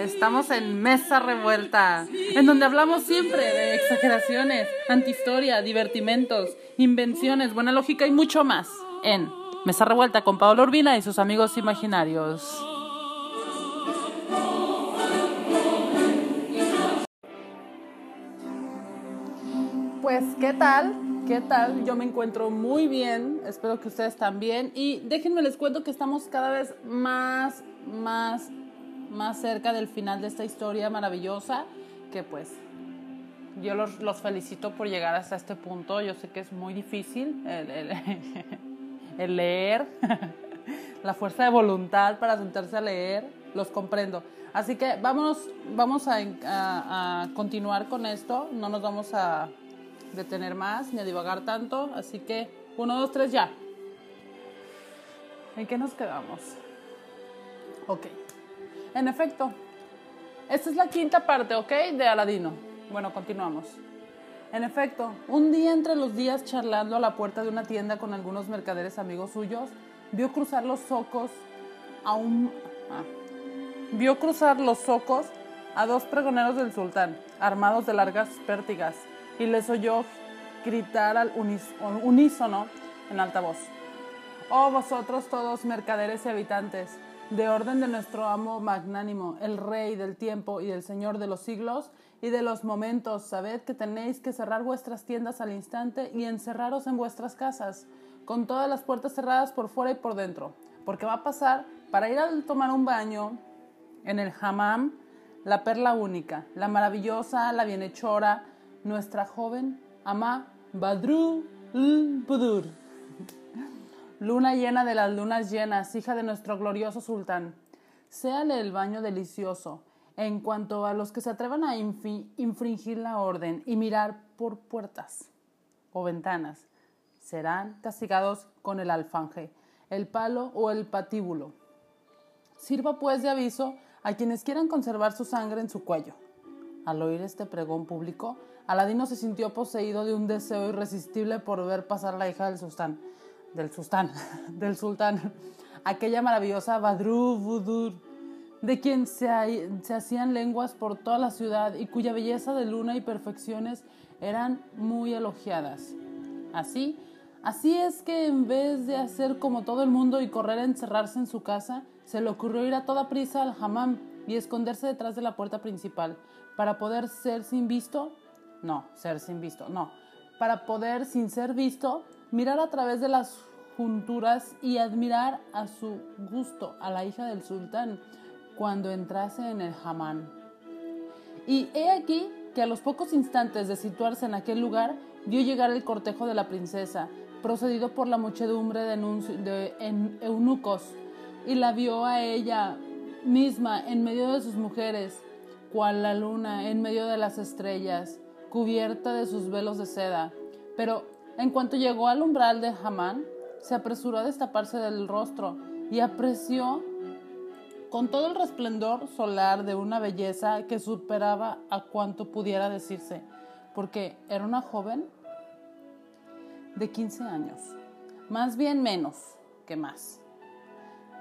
Estamos en Mesa Revuelta, en donde hablamos siempre de exageraciones, antihistoria, divertimentos, invenciones, buena lógica y mucho más. En Mesa Revuelta con Pablo Urbina y sus amigos imaginarios. Pues, ¿qué tal? ¿Qué tal? Yo me encuentro muy bien, espero que ustedes también. Y déjenme les cuento que estamos cada vez más, más, más cerca del final de esta historia maravillosa, que pues yo los, felicito por llegar hasta este punto. Yo sé que es muy difícil el, leer, la fuerza de voluntad para sentarse a leer, los comprendo. Así que vámonos, vamos a, a, a continuar con esto, no nos vamos a detener más ni a divagar tanto. Así que, uno, dos, tres, ya. ¿En qué nos quedamos? Ok. En efecto, esta es la quinta parte, ¿ok? De Aladino. Bueno, continuamos. En efecto, un día entre los días charlando a la puerta de una tienda con algunos mercaderes amigos suyos, vio cruzar los socos a un... Ah, vio cruzar los socos a dos pregoneros del sultán, armados de largas pértigas, y les oyó gritar al unísono en alta voz. Oh vosotros todos mercaderes y habitantes, de orden de nuestro amo magnánimo, el rey del tiempo y del señor de los siglos y de los momentos, sabed que tenéis que cerrar vuestras tiendas al instante y encerraros en vuestras casas, con todas las puertas cerradas por fuera y por dentro, porque va a pasar para ir a tomar un baño en el hammam, la perla única, la maravillosa, la bienhechora, nuestra joven ama Badru Budur. Luna llena de las lunas llenas, hija de nuestro glorioso sultán. Séale el baño delicioso. En cuanto a los que se atrevan a infringir la orden y mirar por puertas o ventanas, serán castigados con el alfanje, el palo o el patíbulo. Sirva pues de aviso a quienes quieran conservar su sangre en su cuello. Al oír este pregón público, Aladino se sintió poseído de un deseo irresistible por ver pasar la hija del sultán, del sultán, del sultán, aquella maravillosa Badru Budur, de quien se, se hacían lenguas por toda la ciudad y cuya belleza de luna y perfecciones eran muy elogiadas. Así, así es que en vez de hacer como todo el mundo y correr a encerrarse en su casa, se le ocurrió ir a toda prisa al hammam y esconderse detrás de la puerta principal, para poder ser sin visto, no, ser sin visto, no, para poder sin ser visto, mirar a través de las junturas y admirar a su gusto a la hija del sultán cuando entrase en el hamán. Y he aquí que a los pocos instantes de situarse en aquel lugar, vio llegar el cortejo de la princesa, procedido por la muchedumbre de, de eunucos, y la vio a ella misma en medio de sus mujeres, cual la luna en medio de las estrellas, cubierta de sus velos de seda. Pero en cuanto llegó al umbral de Hamán, se apresuró a destaparse del rostro y apreció con todo el resplendor solar de una belleza que superaba a cuanto pudiera decirse, porque era una joven de 15 años, más bien menos que más,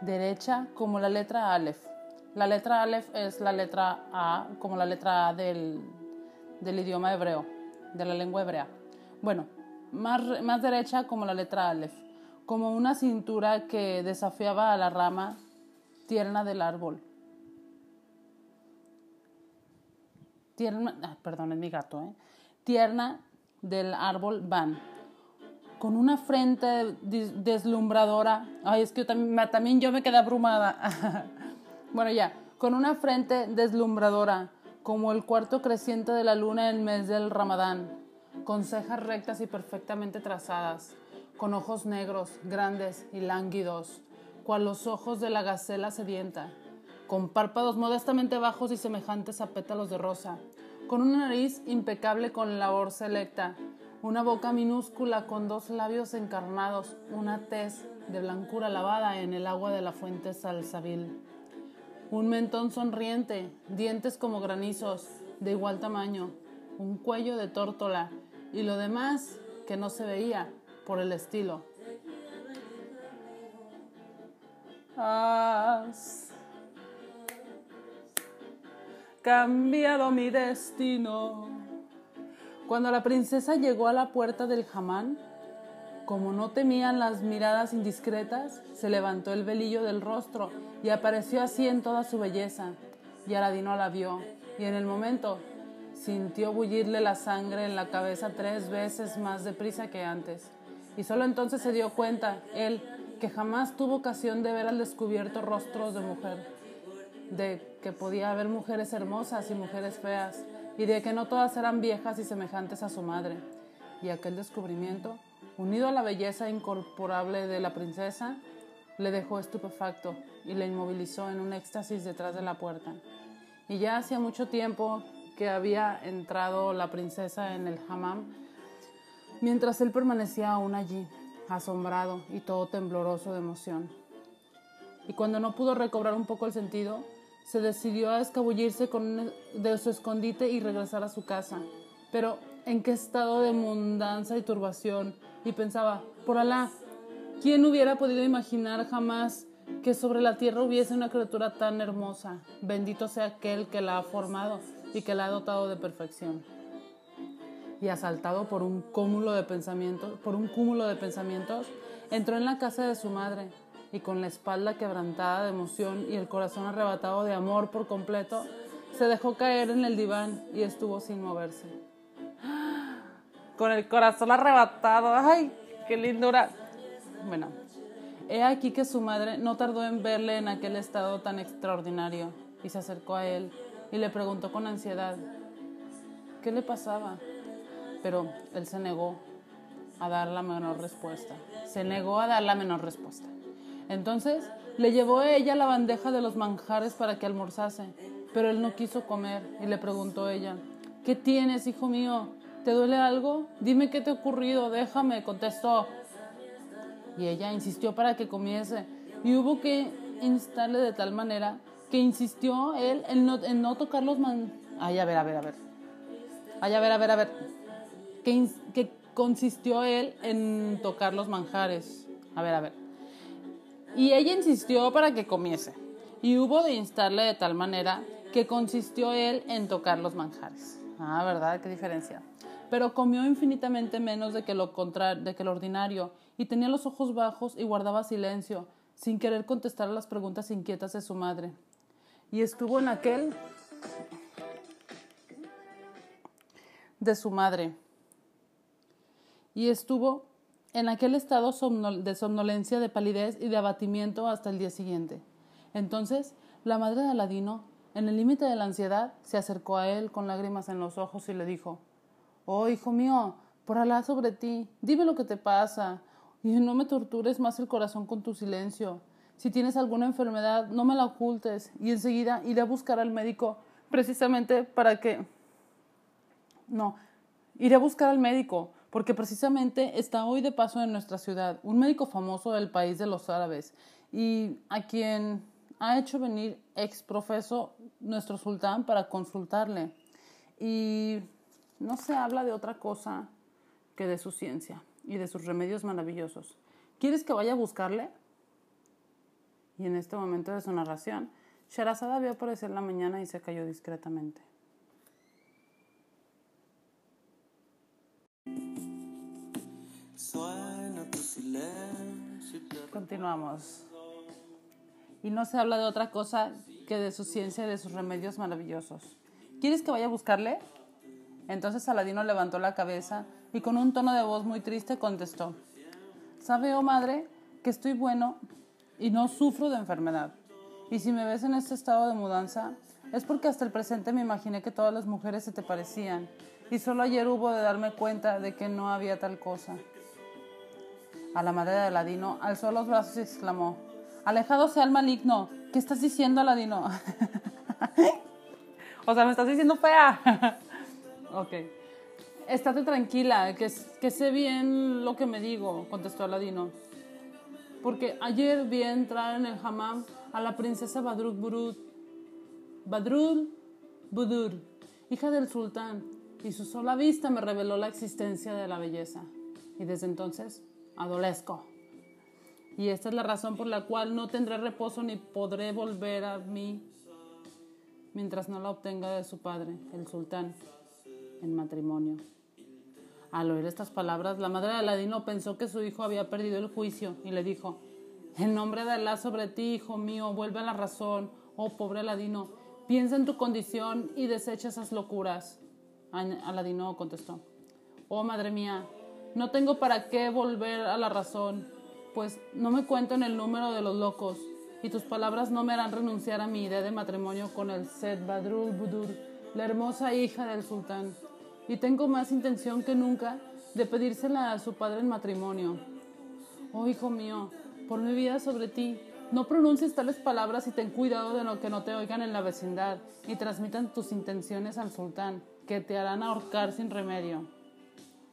derecha como la letra Aleph, la letra Aleph es la letra A, como la letra A del, del idioma hebreo, de la lengua hebrea. Bueno, más, más derecha como la letra Aleph, como una cintura que desafiaba a la rama tierna del árbol. Tierna, ah, perdón, es mi gato, ¿eh? Tierna del árbol van, con una frente deslumbradora. Ay, es que yo también, también yo me quedé abrumada. Bueno, ya, con una frente deslumbradora, como el cuarto creciente de la luna en el mes del Ramadán, con cejas rectas y perfectamente trazadas, con ojos negros, grandes y lánguidos, cual los ojos de la gacela sedienta, con párpados modestamente bajos y semejantes a pétalos de rosa, con una nariz impecable con labor selecta, una boca minúscula con dos labios encarnados, una tez de blancura lavada en el agua de la fuente Salsabil un mentón sonriente, dientes como granizos, de igual tamaño, un cuello de tórtola y lo demás que no se veía por el estilo. cambiado mi destino. Cuando la princesa llegó a la puerta del jamán, como no temían las miradas indiscretas, se levantó el velillo del rostro y apareció así en toda su belleza. Y Aladino la vio, y en el momento sintió bullirle la sangre en la cabeza tres veces más deprisa que antes. Y solo entonces se dio cuenta, él, que jamás tuvo ocasión de ver al descubierto rostros de mujer, de que podía haber mujeres hermosas y mujeres feas, y de que no todas eran viejas y semejantes a su madre. Y aquel descubrimiento, unido a la belleza incorporable de la princesa, le dejó estupefacto y le inmovilizó en un éxtasis detrás de la puerta. Y ya hacía mucho tiempo que había entrado la princesa en el hammam, mientras él permanecía aún allí, asombrado y todo tembloroso de emoción. Y cuando no pudo recobrar un poco el sentido, se decidió a escabullirse de su escondite y regresar a su casa. Pero en qué estado de mundanza y turbación. Y pensaba, por Alá, ¿quién hubiera podido imaginar jamás que sobre la tierra hubiese una criatura tan hermosa? Bendito sea aquel que la ha formado y que la ha dotado de perfección y asaltado por un cúmulo de pensamientos, por un cúmulo de pensamientos, entró en la casa de su madre y con la espalda quebrantada de emoción y el corazón arrebatado de amor por completo, se dejó caer en el diván y estuvo sin moverse. Con el corazón arrebatado, ay, qué lindura. Bueno, he aquí que su madre no tardó en verle en aquel estado tan extraordinario y se acercó a él y le preguntó con ansiedad, ¿qué le pasaba? pero él se negó a dar la menor respuesta. Se negó a dar la menor respuesta. Entonces le llevó a ella la bandeja de los manjares para que almorzase, pero él no quiso comer y le preguntó ella, ¿qué tienes, hijo mío? ¿Te duele algo? Dime qué te ha ocurrido, déjame, contestó. Y ella insistió para que comiese y hubo que instarle de tal manera que insistió él en no, no tocar los man... Ay, a ver, a ver, a ver. Ay, a ver, a ver, a ver que, consistió él en tocar los manjares. A ver, a ver. Y ella insistió para que comiese. Y hubo de instarle de tal manera que consistió él en tocar los manjares. Ah, ¿verdad? Qué diferencia. Pero comió infinitamente menos de que lo, de que lo ordinario y tenía los ojos bajos y guardaba silencio, sin querer contestar a las preguntas inquietas de su madre. Y estuvo en aquel de su madre y estuvo en aquel estado de somnolencia, de palidez y de abatimiento hasta el día siguiente. Entonces, la madre de Aladino, en el límite de la ansiedad, se acercó a él con lágrimas en los ojos y le dijo, Oh, hijo mío, por Alá sobre ti, dime lo que te pasa, y no me tortures más el corazón con tu silencio. Si tienes alguna enfermedad, no me la ocultes, y enseguida iré a buscar al médico precisamente para que... No, iré a buscar al médico porque precisamente está hoy de paso en nuestra ciudad un médico famoso del país de los árabes y a quien ha hecho venir ex profeso nuestro sultán para consultarle. Y no se habla de otra cosa que de su ciencia y de sus remedios maravillosos. ¿Quieres que vaya a buscarle? Y en este momento de su narración, Sherazada vio aparecer la mañana y se cayó discretamente. Continuamos. Y no se habla de otra cosa que de su ciencia y de sus remedios maravillosos. ¿Quieres que vaya a buscarle? Entonces Aladino levantó la cabeza y con un tono de voz muy triste contestó, ¿Sabe, oh madre, que estoy bueno y no sufro de enfermedad? Y si me ves en este estado de mudanza, es porque hasta el presente me imaginé que todas las mujeres se te parecían y solo ayer hubo de darme cuenta de que no había tal cosa a la madre de Aladino, alzó los brazos y exclamó, Alejado sea el maligno, ¿qué estás diciendo, Aladino? o sea, me estás diciendo fea. ok. Estate tranquila, que, que sé bien lo que me digo, contestó Aladino. Porque ayer vi entrar en el hammam a la princesa Badrul Burud, Badrul Budur, hija del sultán, y su sola vista me reveló la existencia de la belleza. Y desde entonces adolesco. Y esta es la razón por la cual no tendré reposo ni podré volver a mí mientras no la obtenga de su padre, el sultán, en matrimonio. Al oír estas palabras, la madre de Aladino pensó que su hijo había perdido el juicio y le dijo, En nombre de Alá sobre ti, hijo mío, vuelve a la razón, oh pobre Aladino, piensa en tu condición y desecha esas locuras. Aladino contestó, Oh madre mía, no tengo para qué volver a la razón, pues no me cuento en el número de los locos, y tus palabras no me harán renunciar a mi idea de matrimonio con el Sed Badrul Budur, la hermosa hija del sultán y tengo más intención que nunca de pedírsela a su padre en matrimonio. Oh hijo mío, por mi vida sobre ti, no pronuncies tales palabras y ten cuidado de lo que no te oigan en la vecindad y transmitan tus intenciones al sultán, que te harán ahorcar sin remedio.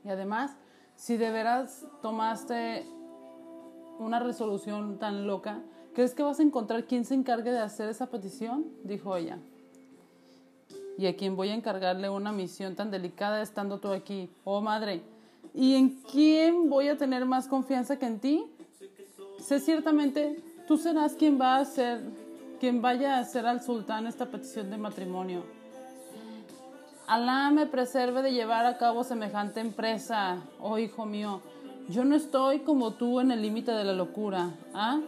Y además, si de veras tomaste una resolución tan loca, ¿crees que vas a encontrar quien se encargue de hacer esa petición? dijo ella y a quien voy a encargarle una misión tan delicada estando tú aquí, oh madre. ¿Y en quién voy a tener más confianza que en ti? Sé ciertamente, tú serás quien va a hacer, quien vaya a hacer al sultán esta petición de matrimonio. Alá me preserve de llevar a cabo semejante empresa, oh hijo mío. Yo no estoy como tú en el límite de la locura, ¿ah?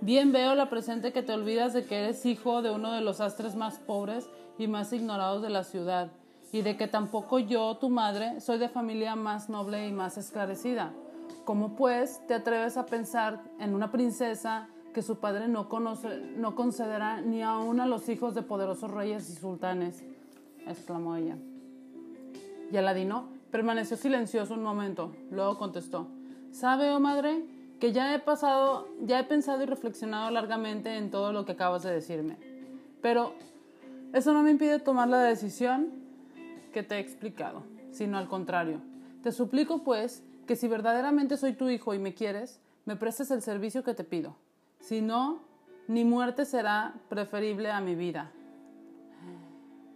Bien veo la presente que te olvidas de que eres hijo de uno de los astres más pobres y más ignorados de la ciudad, y de que tampoco yo, tu madre, soy de familia más noble y más esclarecida. ¿Cómo pues te atreves a pensar en una princesa que su padre no, conoce, no concederá ni aun a los hijos de poderosos reyes y sultanes? exclamó ella. Y Aladino permaneció silencioso un momento, luego contestó, ¿sabe, oh madre, que ya he pasado, ya he pensado y reflexionado largamente en todo lo que acabas de decirme? Pero eso no me impide tomar la decisión que te he explicado, sino al contrario. Te suplico, pues, que si verdaderamente soy tu hijo y me quieres, me prestes el servicio que te pido. Si no, ni muerte será preferible a mi vida.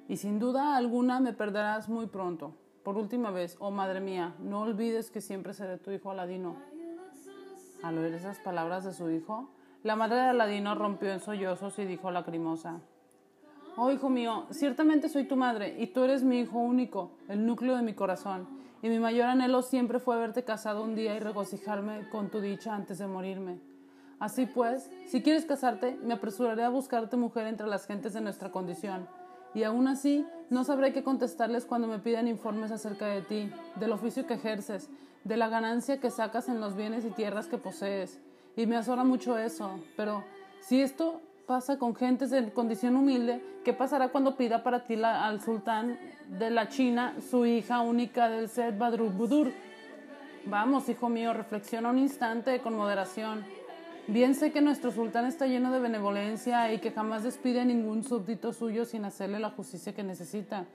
Y sin duda alguna me perderás muy pronto. Por última vez, oh madre mía, no olvides que siempre seré tu hijo Aladino. Al oír esas palabras de su hijo, la madre de Aladino rompió en sollozos y dijo lacrimosa, Oh, hijo mío, ciertamente soy tu madre y tú eres mi hijo único, el núcleo de mi corazón, y mi mayor anhelo siempre fue verte casado un día y regocijarme con tu dicha antes de morirme. Así pues, si quieres casarte, me apresuraré a buscarte mujer entre las gentes de nuestra condición, y aún así no sabré qué contestarles cuando me pidan informes acerca de ti, del oficio que ejerces, de la ganancia que sacas en los bienes y tierras que posees. Y me azora mucho eso, pero si esto pasa con gentes en condición humilde? ¿Qué pasará cuando pida para ti al sultán de la China, su hija única del Sed Badrubudur? Vamos, hijo mío, reflexiona un instante con moderación. Bien sé que nuestro sultán está lleno de benevolencia y que jamás despide a ningún súbdito suyo sin hacerle la justicia que necesita.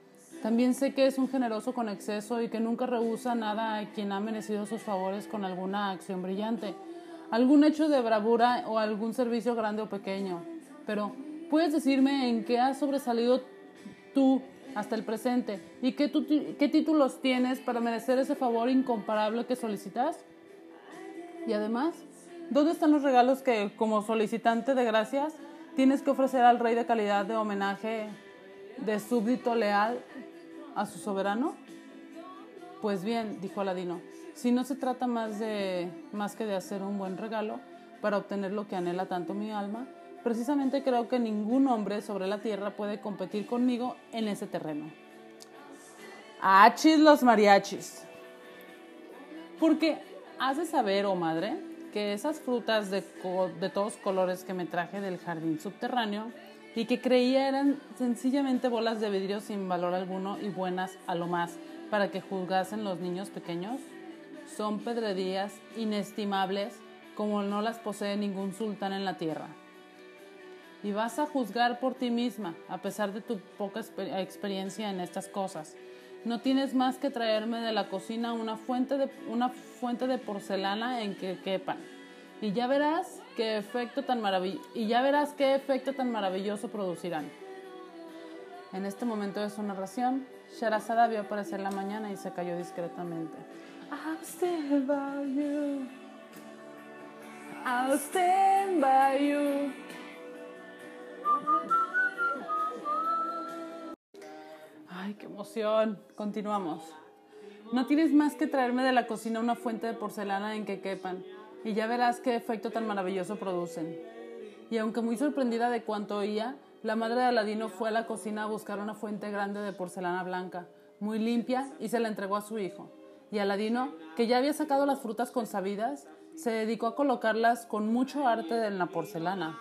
También sé que es un generoso con exceso y que nunca rehúsa nada a quien ha merecido sus favores con alguna acción brillante, algún hecho de bravura o algún servicio grande o pequeño pero ¿puedes decirme en qué has sobresalido tú hasta el presente y qué, qué títulos tienes para merecer ese favor incomparable que solicitas? Y además, ¿dónde están los regalos que, como solicitante de gracias, tienes que ofrecer al rey de calidad de homenaje de súbdito leal a su soberano? Pues bien, dijo Aladino, si no se trata más, de, más que de hacer un buen regalo para obtener lo que anhela tanto mi alma, Precisamente creo que ningún hombre sobre la tierra puede competir conmigo en ese terreno. Achis los mariachis. Porque has de saber, oh madre, que esas frutas de, de todos colores que me traje del jardín subterráneo y que creía eran sencillamente bolas de vidrio sin valor alguno y buenas a lo más para que juzgasen los niños pequeños, son pedrerías inestimables como no las posee ningún sultán en la tierra y vas a juzgar por ti misma, a pesar de tu poca experiencia en estas cosas. No tienes más que traerme de la cocina una fuente de, una fuente de porcelana en que quepan. Y ya verás qué efecto tan y ya verás qué efecto tan maravilloso producirán. En este momento de su narración, Sharazada vio aparecer la mañana y se cayó discretamente. I'll stand by you. I'll stand by you. Ay, qué emoción. Continuamos. No tienes más que traerme de la cocina una fuente de porcelana en que quepan, y ya verás qué efecto tan maravilloso producen. Y aunque muy sorprendida de cuanto oía, la madre de Aladino fue a la cocina a buscar una fuente grande de porcelana blanca, muy limpia, y se la entregó a su hijo. Y Aladino, que ya había sacado las frutas consabidas, se dedicó a colocarlas con mucho arte en la porcelana,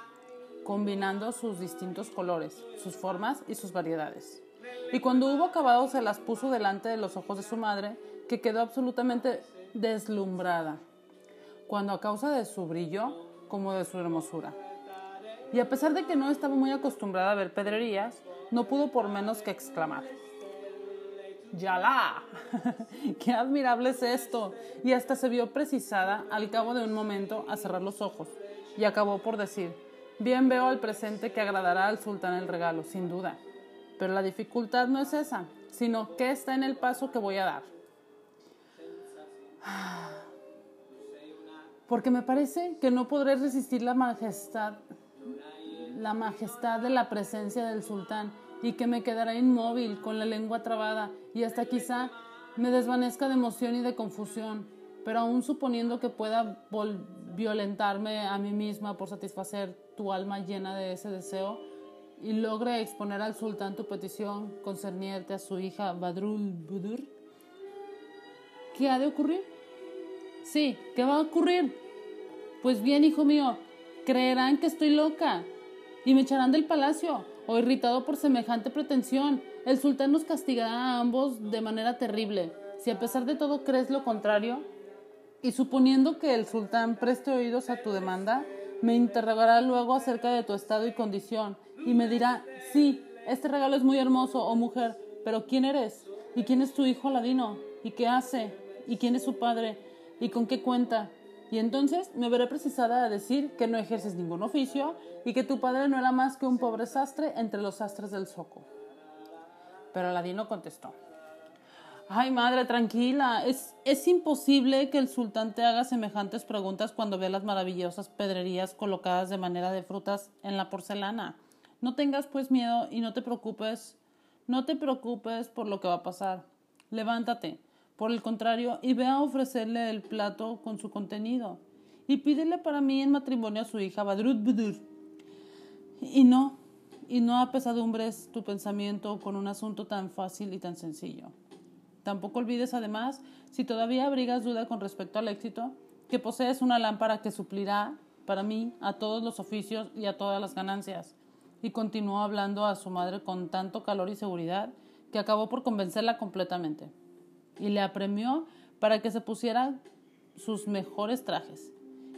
combinando sus distintos colores, sus formas y sus variedades. Y cuando hubo acabado se las puso delante de los ojos de su madre, que quedó absolutamente deslumbrada, cuando a causa de su brillo como de su hermosura. Y a pesar de que no estaba muy acostumbrada a ver pedrerías, no pudo por menos que exclamar. ¡Yalá! ¡Qué admirable es esto! Y hasta se vio precisada al cabo de un momento a cerrar los ojos y acabó por decir, bien veo al presente que agradará al sultán el regalo, sin duda. Pero la dificultad no es esa, sino que está en el paso que voy a dar. Porque me parece que no podré resistir la majestad, la majestad de la presencia del sultán y que me quedará inmóvil con la lengua trabada y hasta quizá me desvanezca de emoción y de confusión. Pero aún suponiendo que pueda violentarme a mí misma por satisfacer tu alma llena de ese deseo, y logre exponer al sultán tu petición concerniente a su hija Badrul Budur, ¿qué ha de ocurrir? Sí, ¿qué va a ocurrir? Pues bien, hijo mío, creerán que estoy loca y me echarán del palacio o irritado por semejante pretensión. El sultán nos castigará a ambos de manera terrible. Si a pesar de todo crees lo contrario, y suponiendo que el sultán preste oídos a tu demanda, me interrogará luego acerca de tu estado y condición y me dirá, sí, este regalo es muy hermoso, oh mujer, pero ¿quién eres? ¿Y quién es tu hijo Aladino? ¿Y qué hace? ¿Y quién es su padre? ¿Y con qué cuenta? Y entonces me veré precisada a decir que no ejerces ningún oficio y que tu padre no era más que un pobre sastre entre los sastres del zoco. Pero Aladino contestó, Ay, madre, tranquila. Es, es imposible que el sultán te haga semejantes preguntas cuando ve las maravillosas pedrerías colocadas de manera de frutas en la porcelana. No tengas pues miedo y no te preocupes, no te preocupes por lo que va a pasar. Levántate, por el contrario, y ve a ofrecerle el plato con su contenido. Y pídele para mí en matrimonio a su hija Badrut Budur. Y no, y no apesadumbres tu pensamiento con un asunto tan fácil y tan sencillo. Tampoco olvides además, si todavía abrigas duda con respecto al éxito, que posees una lámpara que suplirá para mí a todos los oficios y a todas las ganancias y continuó hablando a su madre con tanto calor y seguridad que acabó por convencerla completamente y le apremió para que se pusiera sus mejores trajes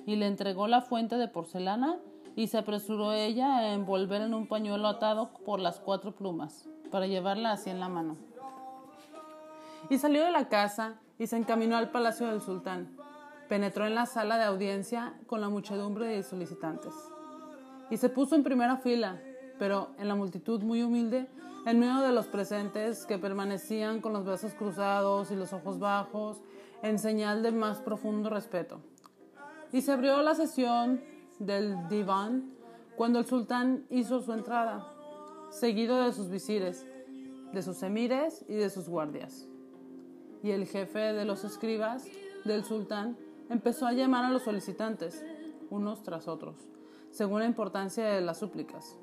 y le entregó la fuente de porcelana y se apresuró ella a envolver en un pañuelo atado por las cuatro plumas para llevarla así en la mano. Y salió de la casa y se encaminó al palacio del sultán. Penetró en la sala de audiencia con la muchedumbre de solicitantes y se puso en primera fila pero en la multitud muy humilde, en medio de los presentes que permanecían con los brazos cruzados y los ojos bajos, en señal de más profundo respeto. Y se abrió la sesión del diván cuando el sultán hizo su entrada, seguido de sus visires, de sus emires y de sus guardias. Y el jefe de los escribas del sultán empezó a llamar a los solicitantes, unos tras otros, según la importancia de las súplicas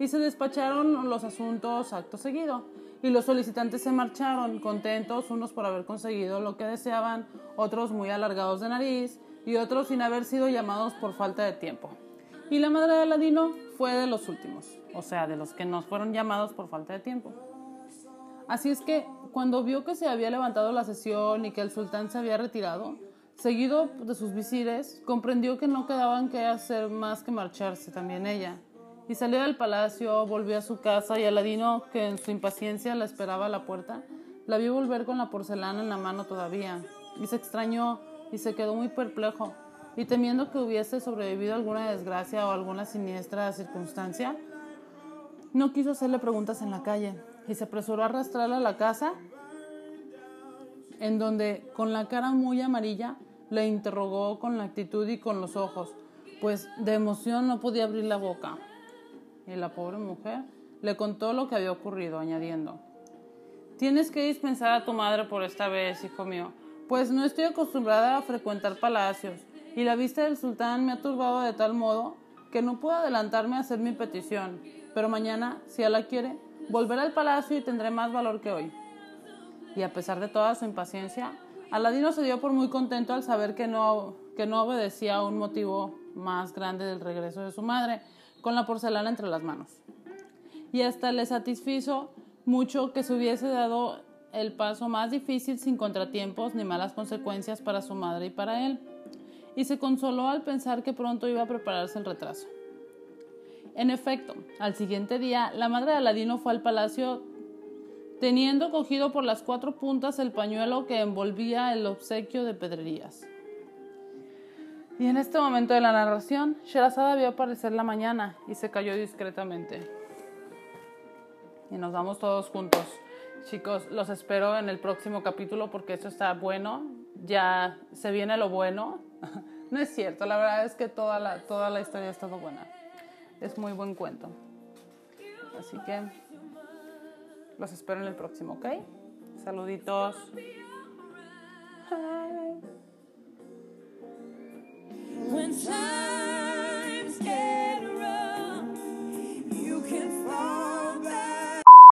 y se despacharon los asuntos acto seguido. Y los solicitantes se marcharon, contentos, unos por haber conseguido lo que deseaban, otros muy alargados de nariz y otros sin haber sido llamados por falta de tiempo. Y la madre de Aladino fue de los últimos, o sea, de los que no fueron llamados por falta de tiempo. Así es que cuando vio que se había levantado la sesión y que el sultán se había retirado, seguido de sus visires, comprendió que no quedaban que hacer más que marcharse también ella y salió del palacio, volvió a su casa y Aladino, que en su impaciencia la esperaba a la puerta, la vio volver con la porcelana en la mano todavía. Y se extrañó y se quedó muy perplejo. Y temiendo que hubiese sobrevivido alguna desgracia o alguna siniestra circunstancia, no quiso hacerle preguntas en la calle. Y se apresuró a arrastrarla a la casa en donde con la cara muy amarilla le interrogó con la actitud y con los ojos, pues de emoción no podía abrir la boca y la pobre mujer le contó lo que había ocurrido, añadiendo, Tienes que dispensar a tu madre por esta vez, hijo mío, pues no estoy acostumbrada a frecuentar palacios, y la vista del sultán me ha turbado de tal modo que no puedo adelantarme a hacer mi petición, pero mañana, si Allah quiere, volveré al palacio y tendré más valor que hoy. Y a pesar de toda su impaciencia, Aladino se dio por muy contento al saber que no, que no obedecía a un motivo más grande del regreso de su madre, con la porcelana entre las manos. Y hasta le satisfizo mucho que se hubiese dado el paso más difícil sin contratiempos ni malas consecuencias para su madre y para él, y se consoló al pensar que pronto iba a prepararse el retraso. En efecto, al siguiente día, la madre de Aladino fue al palacio teniendo cogido por las cuatro puntas el pañuelo que envolvía el obsequio de pedrerías. Y en este momento de la narración, Sherazada vio aparecer la mañana y se cayó discretamente. Y nos vamos todos juntos. Chicos, los espero en el próximo capítulo porque esto está bueno. Ya se viene lo bueno. No es cierto, la verdad es que toda la, toda la historia ha estado buena. Es muy buen cuento. Así que los espero en el próximo, ¿ok? Saluditos. Bye. when times get